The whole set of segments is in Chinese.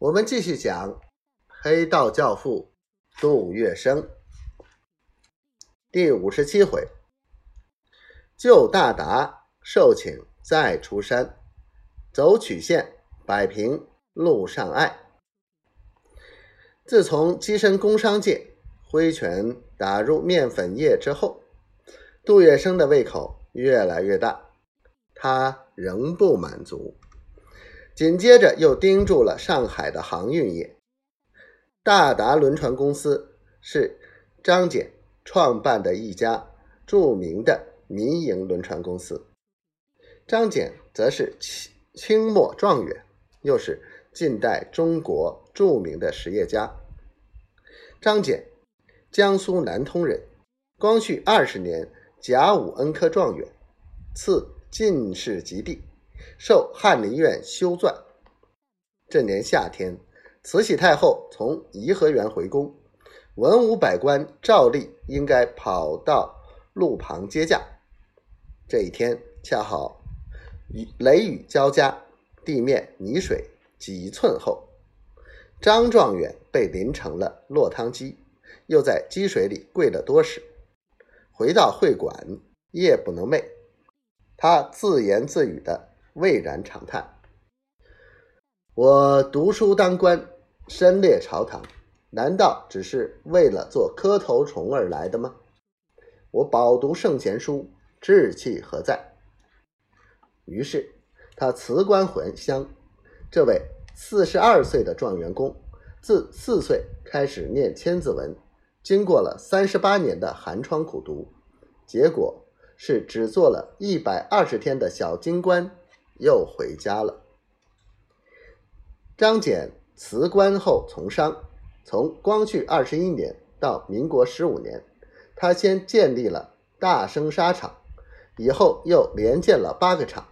我们继续讲黑道教父杜月笙第五十七回，救大达受请再出山，走曲线摆平路上爱。自从跻身工商界，挥拳打入面粉业之后，杜月笙的胃口越来越大，他仍不满足。紧接着又盯住了上海的航运业。大达轮船公司是张謇创办的一家著名的民营轮船公司。张謇则是清清末状元，又是近代中国著名的实业家。张謇，江苏南通人，光绪二十年甲午恩科状元，赐进士及第。受翰林院修撰。这年夏天，慈禧太后从颐和园回宫，文武百官照例应该跑到路旁接驾。这一天恰好雨雷雨交加，地面泥水几寸厚，张状元被淋成了落汤鸡，又在积水里跪了多时。回到会馆，夜不能寐，他自言自语的。蔚然长叹：“我读书当官，身列朝堂，难道只是为了做磕头虫而来的吗？我饱读圣贤书，志气何在？”于是他辞官还乡。这位四十二岁的状元公，自四岁开始念千字文，经过了三十八年的寒窗苦读，结果是只做了一百二十天的小京官。又回家了。张謇辞官后从商，从光绪二十一年到民国十五年，他先建立了大生纱厂，以后又连建了八个厂，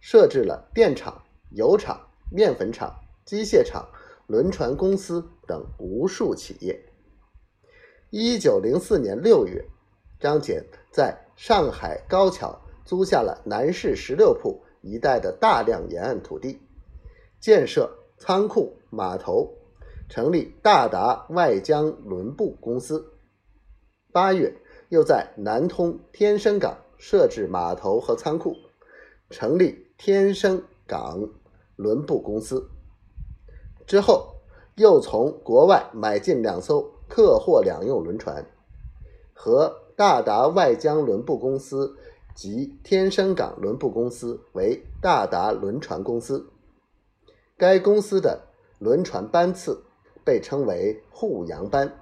设置了电厂、油厂、面粉厂、机械厂、轮船公司等无数企业。一九零四年六月，张謇在上海高桥租下了南市十六铺。一带的大量沿岸土地，建设仓库、码头，成立大达外江轮部公司。八月，又在南通天生港设置码头和仓库，成立天生港轮部公司。之后，又从国外买进两艘客货两用轮船，和大达外江轮部公司。即天生港轮部公司为大达轮船公司，该公司的轮船班次被称为沪扬班，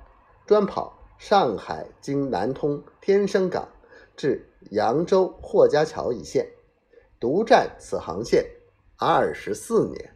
专跑上海经南通天生港至扬州霍家桥一线，独占此航线二十四年。